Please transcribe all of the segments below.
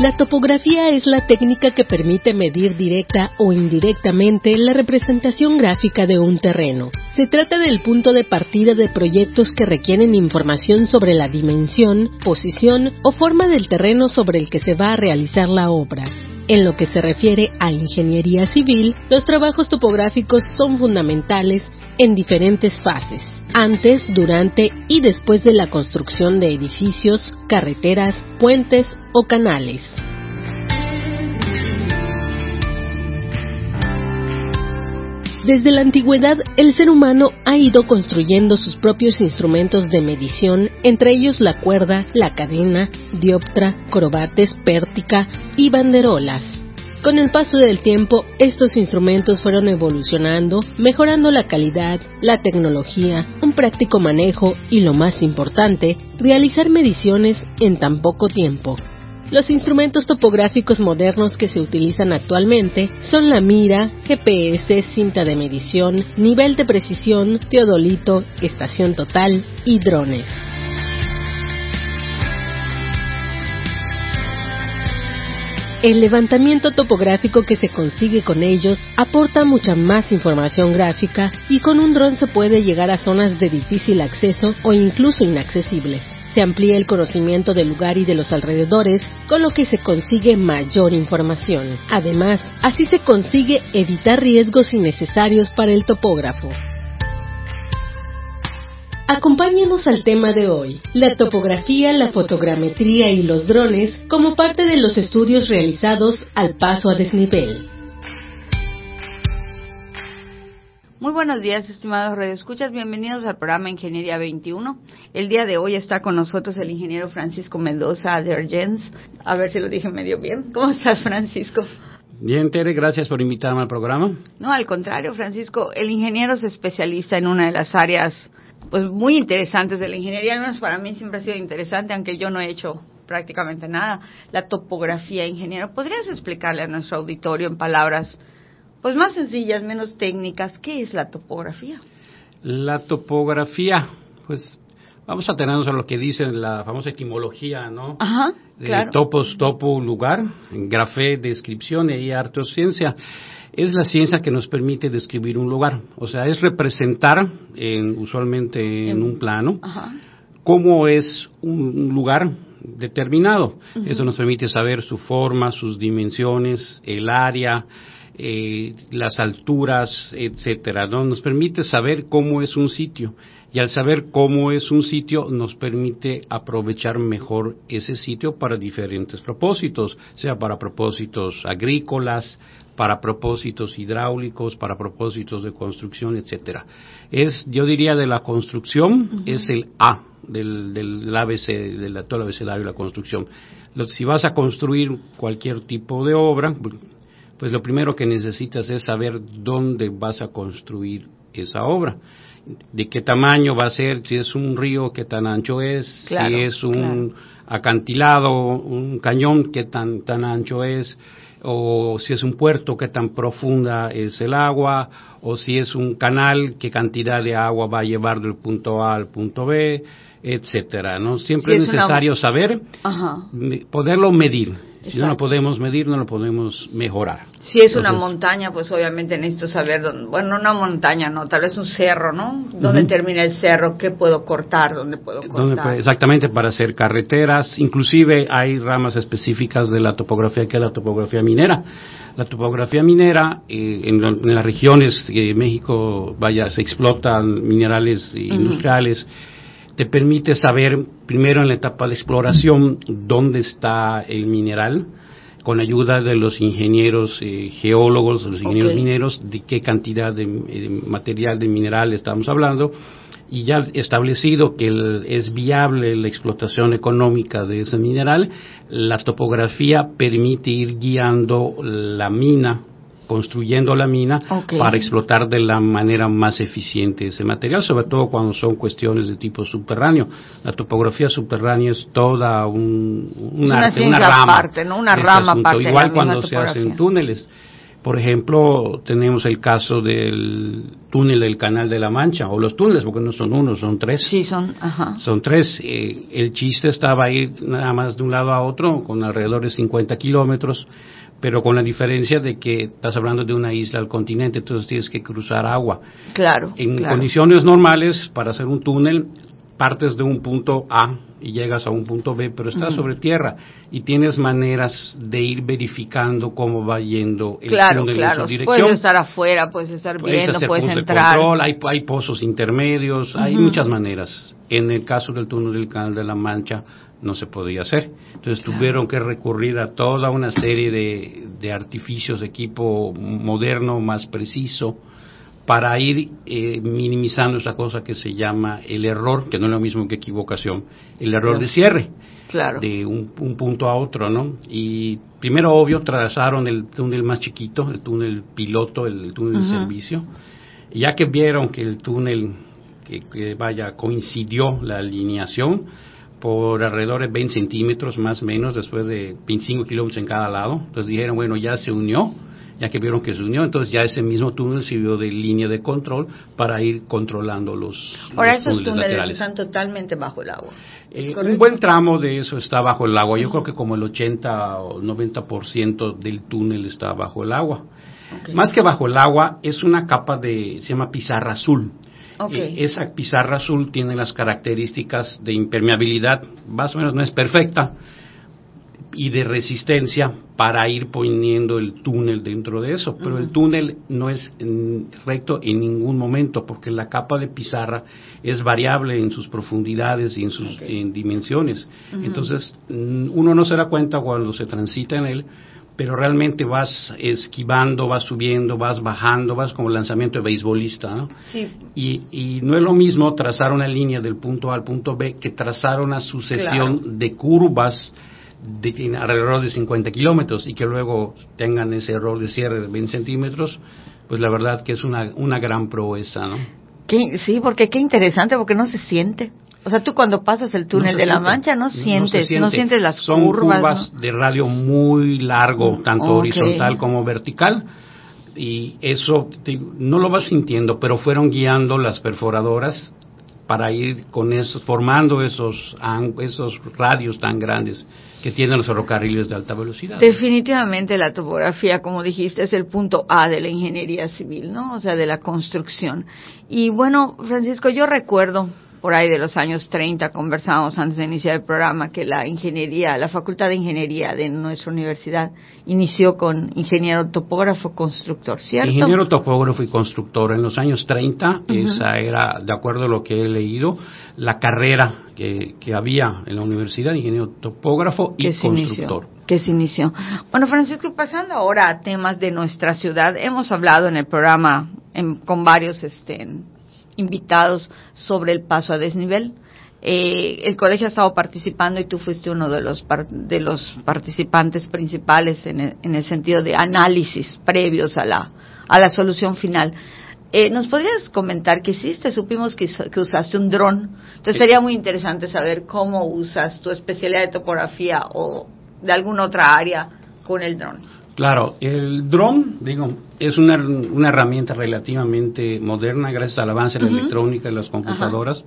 La topografía es la técnica que permite medir directa o indirectamente la representación gráfica de un terreno. Se trata del punto de partida de proyectos que requieren información sobre la dimensión, posición o forma del terreno sobre el que se va a realizar la obra. En lo que se refiere a ingeniería civil, los trabajos topográficos son fundamentales en diferentes fases, antes, durante y después de la construcción de edificios, carreteras, puentes o canales. Desde la antigüedad, el ser humano ha ido construyendo sus propios instrumentos de medición, entre ellos la cuerda, la cadena, dioptra, crobates, pértica y banderolas. Con el paso del tiempo, estos instrumentos fueron evolucionando, mejorando la calidad, la tecnología, un práctico manejo y, lo más importante, realizar mediciones en tan poco tiempo. Los instrumentos topográficos modernos que se utilizan actualmente son la mira, GPS, cinta de medición, nivel de precisión, teodolito, estación total y drones. El levantamiento topográfico que se consigue con ellos aporta mucha más información gráfica y con un dron se puede llegar a zonas de difícil acceso o incluso inaccesibles. Se amplía el conocimiento del lugar y de los alrededores, con lo que se consigue mayor información. Además, así se consigue evitar riesgos innecesarios para el topógrafo. Acompáñenos al tema de hoy, la topografía, la fotogrametría y los drones como parte de los estudios realizados al paso a desnivel. Muy buenos días, estimados radioescuchas. Bienvenidos al programa Ingeniería 21. El día de hoy está con nosotros el ingeniero Francisco Mendoza de Argens. A ver si lo dije medio bien. ¿Cómo estás, Francisco? Bien, Tere, gracias por invitarme al programa. No, al contrario, Francisco. El ingeniero se especializa en una de las áreas pues muy interesantes de la ingeniería, al menos para mí siempre ha sido interesante, aunque yo no he hecho prácticamente nada, la topografía, ingeniero. ¿Podrías explicarle a nuestro auditorio en palabras pues más sencillas, menos técnicas, qué es la topografía? La topografía, pues vamos a tenernos a lo que dice la famosa etimología, ¿no? Ajá, claro. topos, topo, lugar, grafé, descripción y ciencia es la ciencia que nos permite describir un lugar, o sea, es representar, en, usualmente en un plano, cómo es un lugar determinado. Eso nos permite saber su forma, sus dimensiones, el área, eh, las alturas, etcétera. ¿no? Nos permite saber cómo es un sitio y al saber cómo es un sitio nos permite aprovechar mejor ese sitio para diferentes propósitos, sea para propósitos agrícolas, para propósitos hidráulicos, para propósitos de construcción, etcétera. Es, yo diría, de la construcción, es el A del, del ABC, de todo el abecedario de la construcción. si vas a construir cualquier tipo de obra, pues lo primero que necesitas es saber dónde vas a construir esa obra. De qué tamaño va a ser, si es un río, qué tan ancho es, si es un acantilado, un cañón, qué tan, tan ancho es, o si es un puerto, qué tan profunda es el agua, o si es un canal, qué cantidad de agua va a llevar del punto A al punto B, etcétera, ¿no? Siempre es, necesario saber, poderlo medir. Si no lo podemos medir, no lo podemos mejorar. Si es una montaña, pues obviamente necesito saber, dónde, bueno, una montaña, no, tal vez un cerro, ¿no? ¿Dónde termina el cerro? ¿Qué puedo cortar? ¿Dónde puedo cortar? exactamente, para hacer carreteras. Inclusive hay ramas específicas de la topografía que es la topografía minera. La topografía minera, eh, en, las regiones de México, vaya, se explotan minerales industriales te permite saber primero en la etapa de exploración dónde está el mineral, con ayuda de los ingenieros eh, geólogos, los ingenieros mineros, de qué cantidad de, material de mineral estamos hablando, y ya establecido que es viable la explotación económica de ese mineral, la topografía permite ir guiando la mina construyendo la mina para explotar de la manera más eficiente ese material, sobre todo cuando son cuestiones de tipo subterráneo. La topografía subterránea es toda un, una, una, rama, Una rama Igual cuando se hacen túneles. Por ejemplo, tenemos el caso del túnel del Canal de la Mancha, o los túneles, porque no son uno, son tres. Sí, son, Son tres. Eh, el chiste estaba ahí nada más de un lado a otro, con alrededor de 50 kilómetros, pero con la diferencia de que estás hablando de una isla al continente, entonces tienes que cruzar agua. Claro. En condiciones normales, para hacer un túnel, partes de un punto A y llegas a un punto B, pero estás sobre tierra y tienes maneras de ir verificando cómo va yendo el túnel claro. en su dirección. Puedes estar afuera, puedes estar viendo, puedes, entrar. hay, hay, pozos intermedios, hay muchas maneras. En el caso del túnel del Canal de la Mancha no se podía hacer. Entonces tuvieron que recurrir a toda una serie de, de artificios, equipo moderno, más preciso, para ir eh, minimizando esa cosa que se llama el error, que no es lo mismo que equivocación, el error de cierre. Claro. De un, punto a otro, ¿no? Y primero, obvio, trazaron el túnel más chiquito, el túnel piloto, el, túnel de servicio. Y ya que vieron que el túnel, que, vaya, coincidió la alineación, por alrededor de 20 centímetros más o menos, después de 25 kilómetros en cada lado. Entonces dijeron, bueno, ya se unió ya que vieron que se unió, entonces ya ese mismo túnel sirvió de línea de control para ir controlando los. Ahora esos túneles están totalmente bajo el agua. Eh, un buen tramo de eso está bajo el agua. Yo creo que como el 80 o 90% del túnel está bajo el agua. Más que bajo el agua, es una capa de, se llama pizarra azul. Eh, esa pizarra azul tiene las características de impermeabilidad, más o menos no es perfecta, y de resistencia para ir poniendo el túnel dentro de eso. Pero el túnel no es recto en ningún momento porque la capa de pizarra es variable en sus profundidades y en sus dimensiones. Entonces, uno no se da cuenta cuando se transita en él, pero realmente vas esquivando, vas subiendo, vas bajando, vas como lanzamiento de beisbolista, ¿no? Sí. Y, y no es lo mismo trazar una línea del punto A al punto B que trazar una sucesión de curvas de, alrededor de 50 kilómetros y que luego tengan ese error de cierre de 20 centímetros, pues la verdad que es una, una gran proeza, ¿no? sí, porque qué interesante, porque no se siente. O sea, tú cuando pasas el túnel de la Mancha no sientes, no, sientes las Son curvas. de radio muy largo, tanto horizontal como vertical, y eso no lo vas sintiendo, pero fueron guiando las perforadoras para ir con esos, formando esos, esos radios tan grandes que tienen los ferrocarriles de alta velocidad. Definitivamente la topografía, como dijiste, es el punto A de la ingeniería civil, ¿no? O sea, de la construcción. Y bueno, Francisco, yo recuerdo por ahí de los años 30, conversábamos antes de iniciar el programa, que la ingeniería, la Facultad de Ingeniería de nuestra universidad inició con ingeniero topógrafo constructor, ¿cierto? Ingeniero topógrafo y constructor. En los años 30, esa era, de acuerdo a lo que he leído, la carrera que, había en la universidad, ingeniero topógrafo y constructor. que se inició. Bueno, Francisco, pasando ahora a temas de nuestra ciudad, hemos hablado en el programa con varios este, invitados sobre el paso a desnivel. Eh, el colegio ha estado participando y tú fuiste uno de los, de los participantes principales en el, sentido de análisis previos a la, a la solución final. Eh, ¿Nos podrías comentar qué hiciste? Supimos que, que usaste un dron. Entonces sería muy interesante saber cómo usas tu especialidad de topografía o de alguna otra área con el dron. Claro, el dron, digo, es una, una, herramienta relativamente moderna gracias al avance de la electrónica y las computadoras.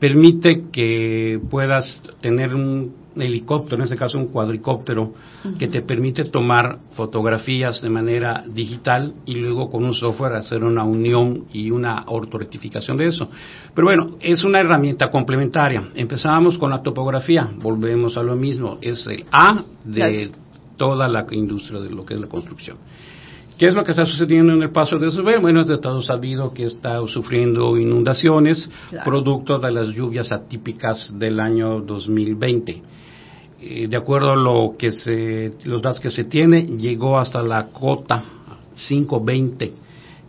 Permite que puedas tener un helicóptero, en este caso un cuadricóptero, que te permite tomar fotografías de manera digital y luego con un software hacer una unión y una ortorectificación de eso. Pero bueno, es una herramienta complementaria. Empezábamos con la topografía, volvemos a lo mismo, es el A de toda la industria de lo que es la construcción. ¿Qué es lo que está sucediendo en el Paso de Subir? Bueno, es de todo sabido que está sufriendo inundaciones, producto de las lluvias atípicas del año 2020. Eh, de acuerdo a lo que se, los datos que se tiene, llegó hasta la cota 520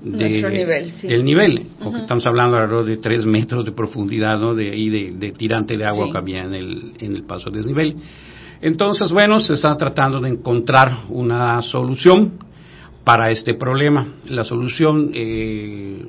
del nivel. porque estamos hablando alrededor de tres metros de profundidad, ¿no? De, y de, tirante de agua que había en el, en el paso de desnivel. Entonces, bueno, se está tratando de encontrar una solución para este problema. La solución, eh,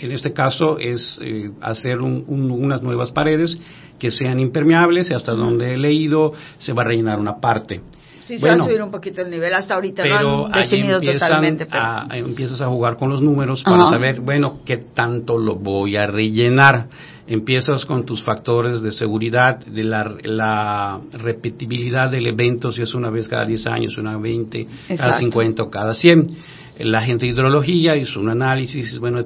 en este caso, es eh, hacer unas nuevas paredes que sean impermeables y hasta donde he leído se va a rellenar una parte. Sí, se va a subir un poquito el nivel. Hasta ahorita no han definido totalmente. empiezas a jugar con los números para saber, bueno, qué tanto lo voy a rellenar. Empiezas con tus factores de seguridad, de la, la repetibilidad del evento, si es una vez cada 10 años, una 20, cada 50 o cada 100 la gente de hidrología hizo un análisis, bueno,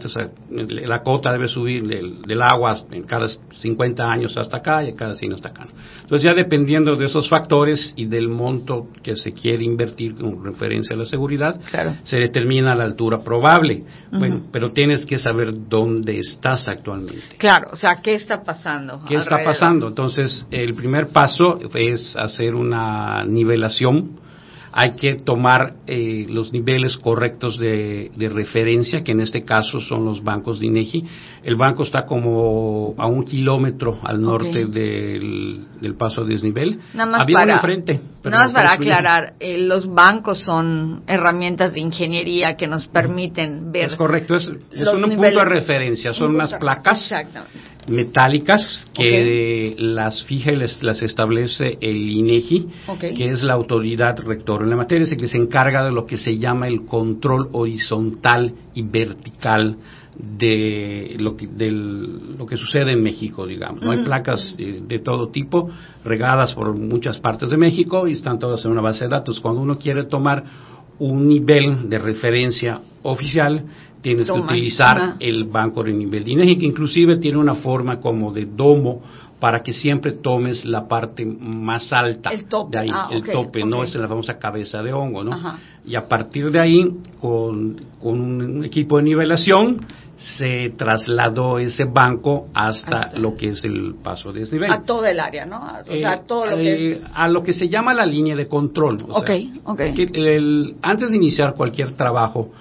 la cota debe subir del, agua en cada 50 años hasta acá y cada 100 hasta acá. Entonces ya dependiendo de esos factores y del monto que se quiere invertir con referencia a la seguridad, se determina la altura probable. Bueno, pero tienes que saber dónde estás actualmente. Claro, o sea, ¿qué está pasando? ¿Qué está pasando? Entonces, el primer paso es hacer una nivelación hay que tomar eh, los niveles correctos de, referencia, que en este caso son los bancos de INEGI. El banco está como a un kilómetro al norte del, paso de desnivel. Nada más para, nada más para aclarar, eh, los bancos son herramientas de ingeniería que nos permiten ver. Es correcto, es, un punto de referencia, son unas placas. Metálicas que las fija y las establece el INEGI, que es la autoridad rectora en la materia, es el que se encarga de lo que se llama el control horizontal y vertical de lo que, lo que sucede en México, digamos. Hay placas de, todo tipo regadas por muchas partes de México y están todas en una base de datos. Cuando uno quiere tomar un nivel de referencia oficial, tienes que utilizar el banco de nivel de INEGI, que inclusive tiene una forma como de domo para que siempre tomes la parte más alta el tope. de ahí, ah, el tope, no es la famosa cabeza de hongo, ¿no? Y a partir de ahí, con, con un equipo de nivelación, se trasladó ese banco hasta, lo que es el paso de desnivel. A todo el área, ¿no? O sea, eh, todo lo que es... A lo que se llama la línea de control. ok, ok. antes de iniciar cualquier trabajo,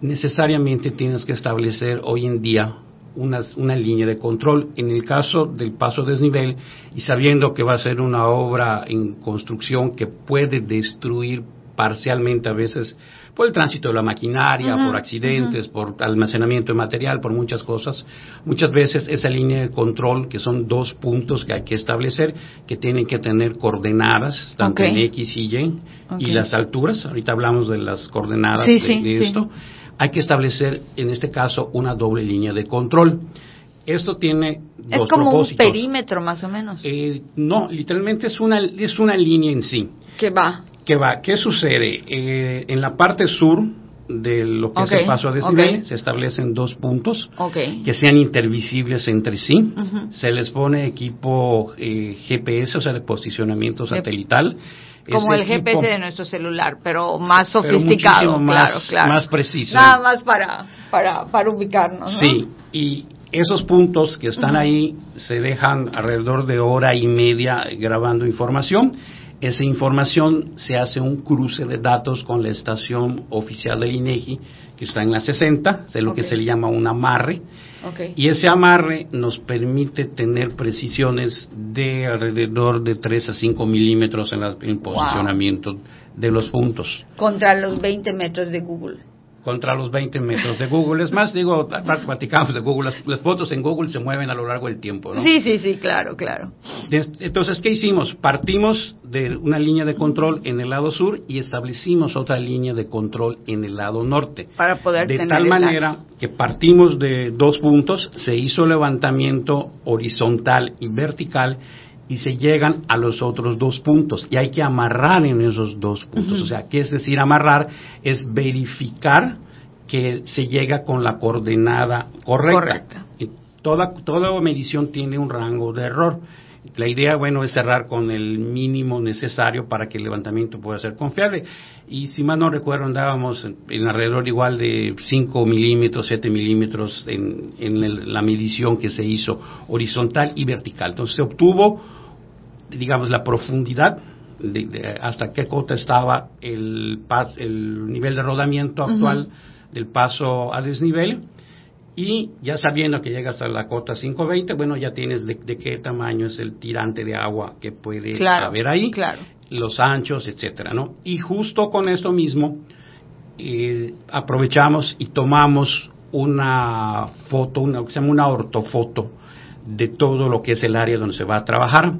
necesariamente tienes que establecer hoy en día una, una, línea de control. En el caso del paso desnivel, y sabiendo que va a ser una obra en construcción que puede destruir parcialmente a veces por el tránsito de la maquinaria, por accidentes, por almacenamiento de material, por muchas cosas. Muchas veces esa línea de control, que son dos puntos que hay que establecer, que tienen que tener coordenadas, tanto en X y Y, y las alturas, ahorita hablamos de las coordenadas de, esto, hay que establecer, en este caso, una doble línea de control. Esto tiene dos Es como un perímetro, más o menos. Eh, no, literalmente es una, es una línea en sí. Que va. ¿Qué va? ¿Qué sucede? Eh, en la parte sur de lo que es el paso a desnivel se establecen dos puntos que sean intervisibles entre sí. Se les pone equipo eh, GPS, o sea, de posicionamiento satelital. Como el GPS de nuestro celular, pero más sofisticado, más, claro, claro. Más preciso. Nada más para, para, para ubicarnos. Sí, y esos puntos que están ahí se dejan alrededor de hora y media grabando información esa información se hace un cruce de datos con la estación oficial del INEGI, que está en la 60, es lo que se le llama un amarre. Y ese amarre nos permite tener precisiones de alrededor de 3 a 5 milímetros en, el posicionamiento de los puntos. Contra los 20 metros de Google contra los 20 metros de Google. Es más, digo, platicamos de Google, las, fotos en Google se mueven a lo largo del tiempo, ¿no? Sí, sí, sí, claro, claro. Entonces, ¿qué hicimos? Partimos de una línea de control en el lado sur y establecimos otra línea de control en el lado norte. Para poder De tal manera que partimos de dos puntos, se hizo levantamiento horizontal y vertical y se llegan a los otros dos puntos y hay que amarrar en esos dos puntos. O sea, ¿qué es decir amarrar? Es verificar que se llega con la coordenada correcta. Y toda, toda medición tiene un rango de error. La idea, bueno, es cerrar con el mínimo necesario para que el levantamiento pueda ser confiable. Y si mal no recuerdo, andábamos en, alrededor igual de 5 milímetros, 7 milímetros en, en la medición que se hizo horizontal y vertical. Entonces se obtuvo digamos, la profundidad de, hasta qué cota estaba el, el nivel de rodamiento actual del paso a desnivel y ya sabiendo que llegas a la cota 520, bueno, ya tienes de, qué tamaño es el tirante de agua que puede haber ahí, los anchos, etcétera, ¿no? Y justo con esto mismo eh, aprovechamos y tomamos una foto, una, se llama una ortofoto de todo lo que es el área donde se va a trabajar.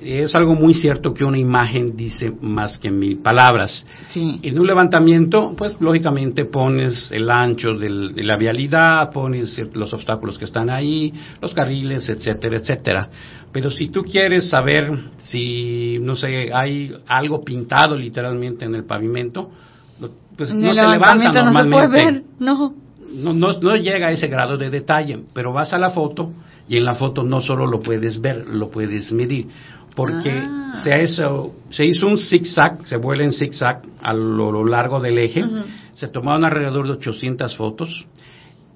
Es algo muy cierto que una imagen dice más que mil palabras. En un levantamiento, pues lógicamente pones el ancho de la vialidad, pones los obstáculos que están ahí, los carriles, etcétera, etcétera. Pero si tú quieres saber si, no sé, hay algo pintado literalmente en el pavimento, pues no se levanta normalmente. No, no, no llega a ese grado de detalle, pero vas a la foto y en la foto no solo lo puedes ver, lo puedes medir. Porque ah. se, hizo, se hizo un zigzag, se vuela en zigzag a lo, largo del eje. Se tomaron alrededor de 800 fotos.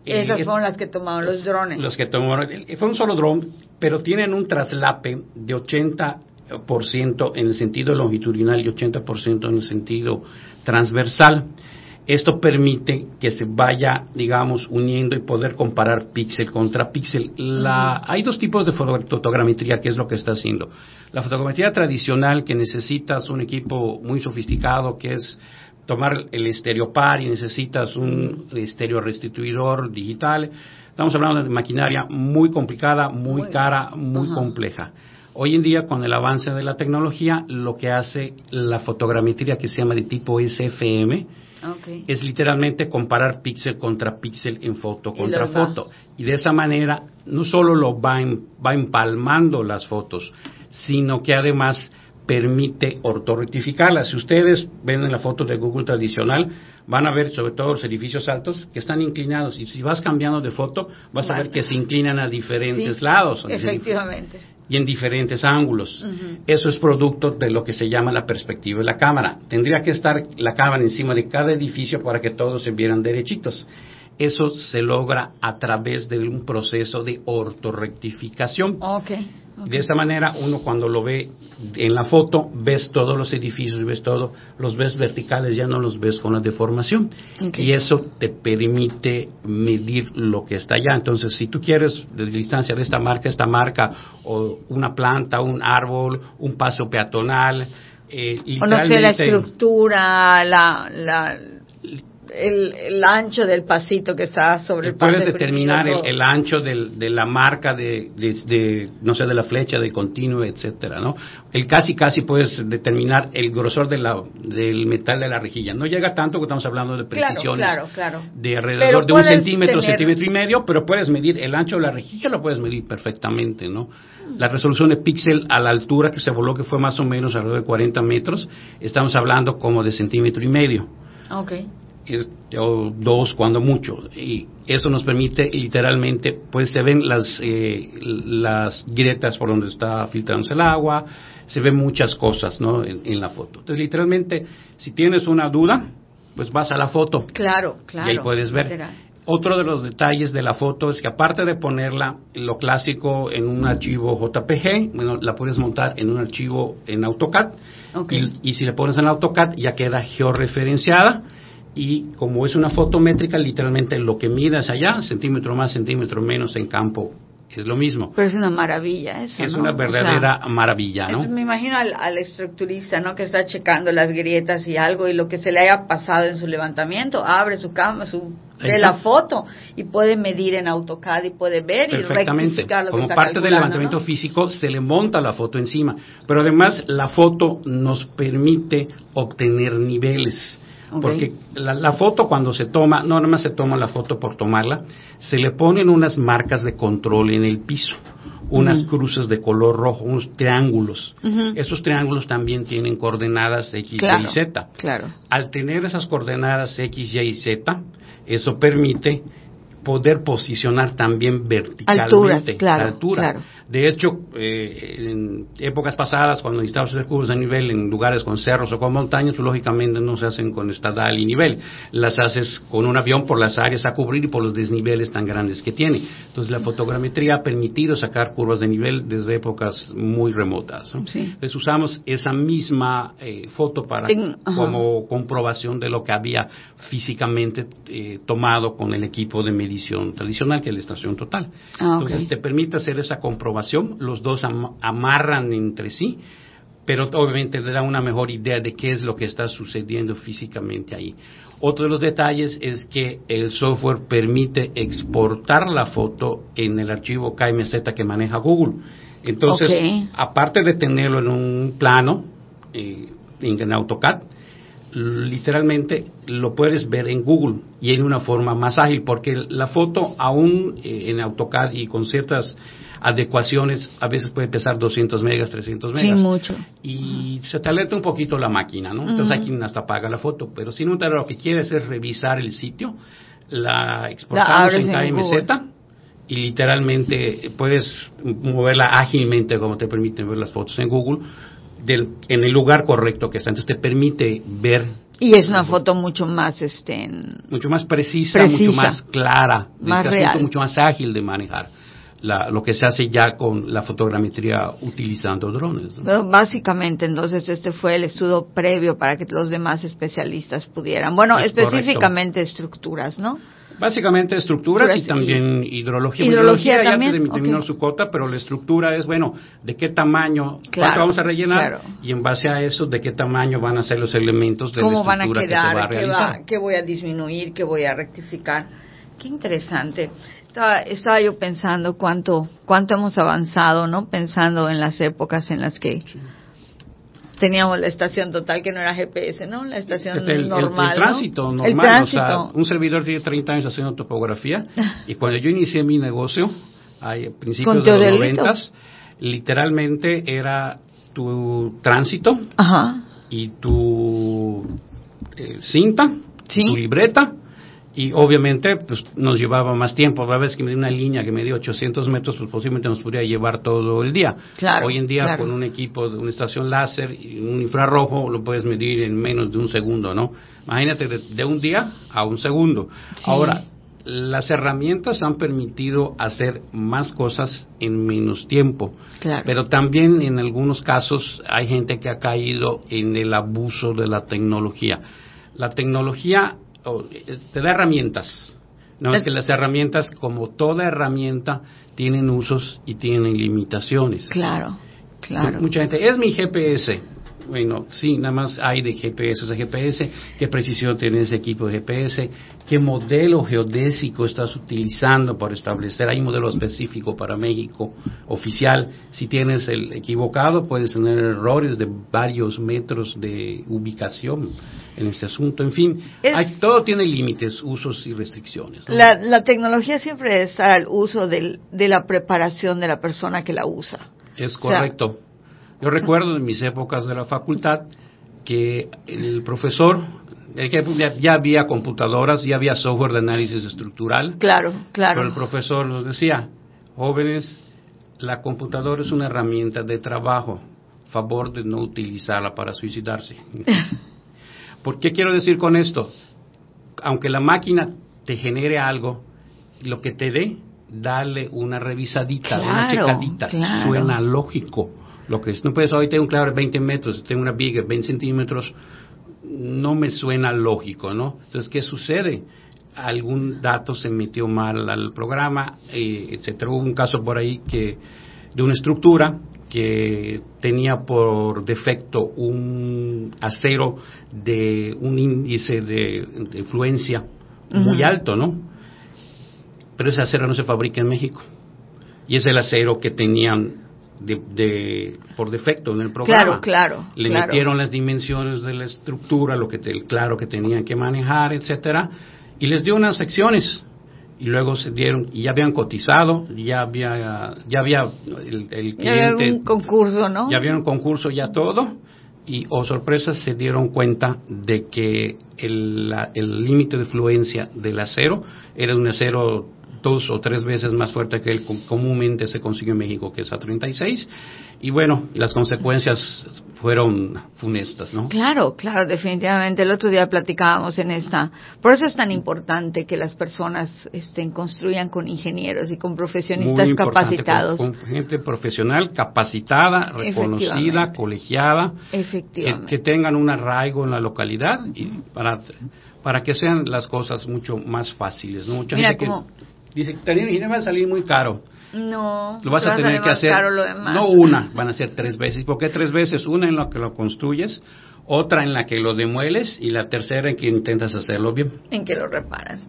Esas eh, fueron las que tomaron los drones. Los que tomaron, fue un solo dron, pero tienen un traslape de 80% en el sentido longitudinal y 80% en el sentido transversal. Esto permite que se vaya, digamos, uniendo y poder comparar píxel contra píxel. La, hay dos tipos de fotogrametría, que es lo que está haciendo. La fotogrametría tradicional, que necesitas un equipo muy sofisticado, que es tomar el estereopar y necesitas un estereo restituidor digital. Estamos hablando de maquinaria muy complicada, muy, cara, muy compleja. Hoy en día, con el avance de la tecnología, lo que hace la fotogrametría que se llama de tipo SFM, es literalmente comparar píxel contra píxel en foto contra foto. Y de esa manera no solo lo va, va empalmando las fotos, sino que además permite ortorrectificarlas. Si ustedes ven en la foto de Google tradicional, van a ver sobre todo los edificios altos que están inclinados y si vas cambiando de foto vas a ver que se inclinan a diferentes lados. Efectivamente y en diferentes ángulos. Eso es producto de lo que se llama la perspectiva de la cámara. Tendría que estar la cámara encima de cada edificio para que todos se vieran derechitos. Eso se logra a través de un proceso de ortorrectificación. Okay. De esa manera, uno cuando lo ve en la foto, ves todos los edificios, ves todo, los ves verticales, ya no los ves con la deformación. Y eso te permite medir lo que está allá. Entonces, si tú quieres de distancia de esta marca, esta marca, o una planta, un árbol, un paso peatonal, eh, o no sé, la estructura, la, la el, ancho del pasito que está sobre el Puedes determinar el, ancho de la marca de, no sé, de la flecha, del continuo, etcétera, ¿no? El casi, casi puedes determinar el grosor de la, del metal de la rejilla. No llega tanto que estamos hablando de precisiones de alrededor de un centímetro, centímetro y medio, pero puedes medir el ancho de la rejilla, lo puedes medir perfectamente, ¿no? La resolución de píxel a la altura que se voló, que fue más o menos alrededor de 40 metros, estamos hablando como de centímetro y medio. Okay o dos cuando mucho. Y eso nos permite literalmente pues se ven las eh, las grietas por donde está filtrándose el agua se ven muchas cosas no en, la foto. Entonces literalmente si tienes una duda pues vas a la foto. Claro claro y ahí puedes ver. Otro de los detalles de la foto es que aparte de ponerla lo clásico en un archivo JPG, bueno, la puedes montar en un archivo en AutoCAD. Y, y, si le pones en AutoCAD ya queda georreferenciada y como es una foto métrica, literalmente lo que midas allá, centímetro más, centímetro menos en campo, es lo mismo. Pero es una maravilla eso. Es una verdadera maravilla, ¿no? me imagino al, estructurista, ¿no? Que está checando las grietas y algo y lo que se le haya pasado en su levantamiento, abre su cama, su de la foto y puede medir en AutoCAD y puede ver y rectificar lo Como parte del levantamiento físico se le monta la foto encima, pero además la foto nos permite obtener niveles. Porque la, foto cuando se toma, no nada más se toma la foto por tomarla, se le ponen unas marcas de control en el piso, unas cruces de color rojo, unos triángulos. Esos triángulos también tienen coordenadas X, Y y Z. Claro. Al tener esas coordenadas X, Y y Z, eso permite poder posicionar también verticalmente la altura. De hecho, eh, en épocas pasadas, cuando necesitábamos hacer curvas de nivel en lugares con cerros o con montañas, lógicamente no se hacen con estadal y nivel. Las haces con un avión por las áreas a cubrir y por los desniveles tan grandes que tiene. Entonces, la fotogrametría ha permitido sacar curvas de nivel desde épocas muy remotas. Entonces, usamos esa misma eh, foto para como comprobación de lo que había físicamente eh, tomado con el equipo de medición tradicional, que es la estación total. Ah, Entonces, te permite hacer esa comprobación los dos amarran entre sí, pero obviamente le da una mejor idea de qué es lo que está sucediendo físicamente ahí. Otro de los detalles es que el software permite exportar la foto en el archivo KMZ que maneja Google. Entonces, aparte de tenerlo en un plano, eh, en AutoCAD, literalmente lo puedes ver en Google y en una forma más ágil, porque la foto aún eh, en AutoCAD y con ciertas adecuaciones, a veces puede pesar 200 megas, 300 megas. Sí, mucho. Y se te alerta un poquito la máquina, ¿no? Entonces aquí hasta apaga la foto, pero si no, lo que quieres es revisar el sitio, la exportamos en KMZ y literalmente puedes moverla ágilmente como te permiten ver las fotos en Google del, en el lugar correcto que está. Entonces te permite ver y es una foto mucho más este mucho más precisa, mucho más clara, más real. mucho más ágil de manejar lo que se hace ya con la fotogrametría utilizando drones. básicamente, entonces, este fue el estudio previo para que los demás especialistas pudieran. Bueno, específicamente estructuras, ¿no? Básicamente estructuras y también hidrología. Hidrología, también? ya terminó su cota, pero la estructura es, bueno, de qué tamaño, cuánto vamos a rellenar y en base a eso, de qué tamaño van a ser los elementos de la estructura van a quedar, que se va a realizar. qué voy a disminuir, qué voy a rectificar. Qué interesante. Estaba, yo pensando cuánto, cuánto hemos avanzado, ¿no? Pensando en las épocas en las que teníamos la estación total que no era GPS, ¿no? La estación normal. El, tránsito normal. O sea, un servidor tiene 30 años haciendo topografía y cuando yo inicié mi negocio, a principios de los 90, literalmente era tu tránsito y tu eh, cinta, tu libreta y obviamente pues nos llevaba más tiempo. A veces que me dio una línea que me dio 800 metros, pues posiblemente nos podría llevar todo el día. Hoy en día con un equipo de una estación láser y un infrarrojo lo puedes medir en menos de un segundo, ¿no? Imagínate de, un día a un segundo. Ahora, las herramientas han permitido hacer más cosas en menos tiempo, pero también en algunos casos hay gente que ha caído en el abuso de la tecnología. La tecnología eh, te da herramientas. No es que las herramientas, como toda herramienta, tienen usos y tienen limitaciones. Claro, claro. Mucha gente, es mi GPS. Bueno, sí, nada más hay de GPS a GPS, qué precisión tiene ese equipo de GPS, qué modelo geodésico estás utilizando para establecer, hay un modelo específico para México oficial, si tienes el equivocado puedes tener errores de varios metros de ubicación en este asunto, en fin, todo tiene límites, usos y restricciones. La, tecnología siempre está al uso de la preparación de la persona que la usa. Es correcto. Yo recuerdo en mis épocas de la facultad que el profesor, ya, había computadoras, ya había software de análisis estructural. Claro, claro. Pero el profesor nos decía, jóvenes, la computadora es una herramienta de trabajo, favor de no utilizarla para suicidarse. ¿Por qué quiero decir con esto? Aunque la máquina te genere algo, lo que te dé, dale una revisadita, una checadita. Suena lógico lo que no puedes hoy tengo un clavo de 20 metros, tengo una viga de 20 centímetros, no me suena lógico, ¿no? Entonces, ¿qué sucede? Algún dato se metió mal al programa, eh, etcétera. Hubo un caso por ahí que de una estructura que tenía por defecto un acero de un índice de, influencia muy alto, ¿no? Pero ese acero no se fabrica en México. Y es el acero que tenían de, por defecto en el programa. Claro, claro. Le metieron las dimensiones de la estructura, lo que claro que tenían que manejar, etcétera, y les dio unas secciones y luego se dieron y ya habían cotizado, ya había ya había el, cliente ya había un concurso, ¿no? Ya había un concurso ya todo y o oh, sorpresa se dieron cuenta de que el límite de fluencia del acero era un acero dos o tres veces más fuerte que el comúnmente se consigue en México, que es a 36. Y bueno, las consecuencias fueron funestas, ¿no? Claro, claro, definitivamente. El otro día platicábamos en esta. Por eso es tan importante que las personas estén, construyan con ingenieros y con profesionistas capacitados. Con, gente profesional, capacitada, reconocida, colegiada. Efectivamente. Que, tengan un arraigo en la localidad y para, para que sean las cosas mucho más fáciles, ¿no? Mucha gente que dice, va a salir muy caro. No, lo vas a tener que hacer no una, van a ser tres veces. ¿Por qué tres veces? Una en la que lo construyes, otra en la que lo demueles y la tercera en que intentas hacerlo bien. En que lo reparas.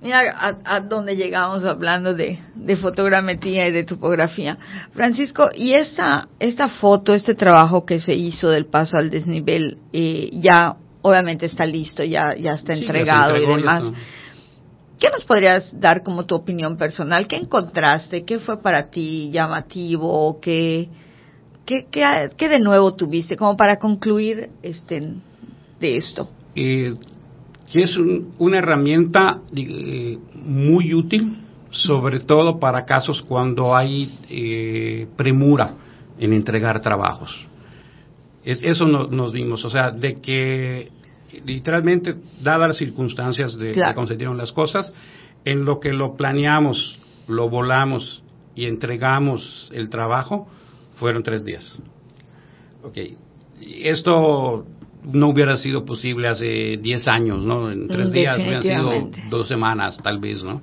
Mira a, dónde llegamos hablando de, de, fotogrametría y de topografía. Francisco, y esta, esta foto, este trabajo que se hizo del paso al desnivel, eh, ya obviamente está listo, ya, ya está entregado y demás. ¿Qué nos podrías dar como tu opinión personal? ¿Qué encontraste? ¿Qué fue para ti llamativo? ¿Qué, qué, qué, de nuevo tuviste como para concluir este, de esto? Eh, que es una herramienta eh, muy útil, sobre todo para casos cuando hay eh, premura en entregar trabajos. Es, eso nos vimos, o sea, de que literalmente, dadas las circunstancias de que concedieron las cosas, en lo que lo planeamos, lo volamos y entregamos el trabajo, fueron tres días. Ok, esto no hubiera sido posible hace diez años, ¿no? En tres días hubieran sido dos semanas, tal vez, ¿no?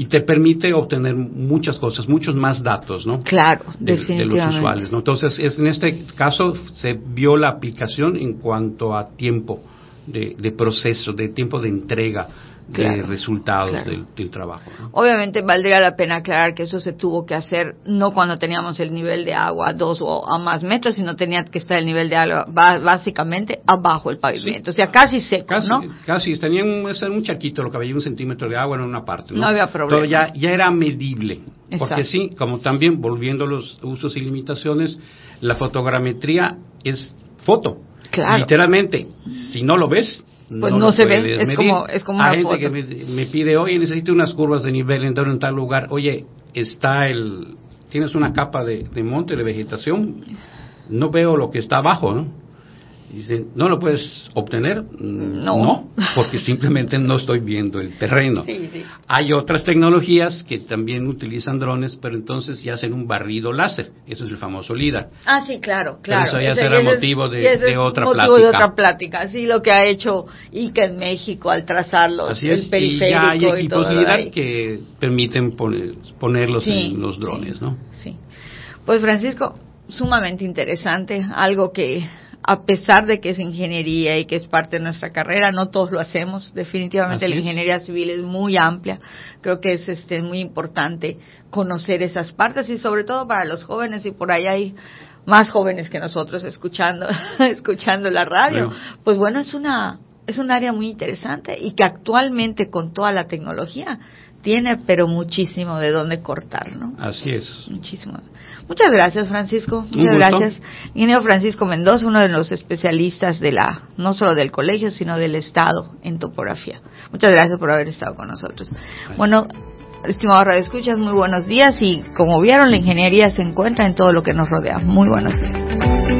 y te permite obtener muchas cosas, muchos más datos, ¿no? Claro, de, de los usuarios, ¿no? Entonces, es, en este caso se vio la aplicación en cuanto a tiempo de, proceso, de tiempo de entrega de resultados del, trabajo. Obviamente valdría la pena aclarar que eso se tuvo que hacer no cuando teníamos el nivel de agua a dos o a más metros, sino tenía que estar el nivel de agua básicamente abajo el pavimento, o sea, casi seco, casi, ¿no? Casi, tenía un, un charquito, lo que había un centímetro de agua en una parte. No, había problema. ya, ya era medible, porque sí, como también, volviendo a los usos y limitaciones, la fotogrametría es foto Literalmente, si no lo ves, pues no, se ve, es como, es como Hay gente que me, pide, oye, necesito unas curvas de nivel en tal, en tal lugar. Oye, está el, tienes una capa de, de monte, de vegetación, no veo lo que está abajo, ¿no? Dicen, ¿no lo puedes obtener? No. porque simplemente no estoy viendo el terreno. Hay otras tecnologías que también utilizan drones, pero entonces ya hacen un barrido láser. Eso es el famoso LIDAR. Ah, sí, claro, claro. eso ya será motivo de, otra plática. de otra plática. Sí, lo que ha hecho ICA en México al trazarlos, Así es. el y ya hay equipos LIDAR que permiten ponerlos en los drones, ¿no? Sí. Pues Francisco, sumamente interesante, algo que a pesar de que es ingeniería y que es parte de nuestra carrera, no todos lo hacemos. Definitivamente la ingeniería civil es muy amplia. Creo que es este, muy importante conocer esas partes y sobre todo para los jóvenes y por ahí hay más jóvenes que nosotros escuchando, escuchando la radio. Pues bueno, es una, es un área muy interesante y que actualmente con toda la tecnología tiene pero muchísimo de dónde cortar, ¿no? Así es. Muchísimo. Muchas gracias, Francisco. Muchas gracias. Ingeniero Francisco Mendoza, uno de los especialistas de la, no solo del colegio, sino del Estado en topografía. Muchas gracias por haber estado con nosotros. Bueno, estimados radioescuchas, muy buenos días y como vieron, la ingeniería se encuentra en todo lo que nos rodea. Muy buenos días.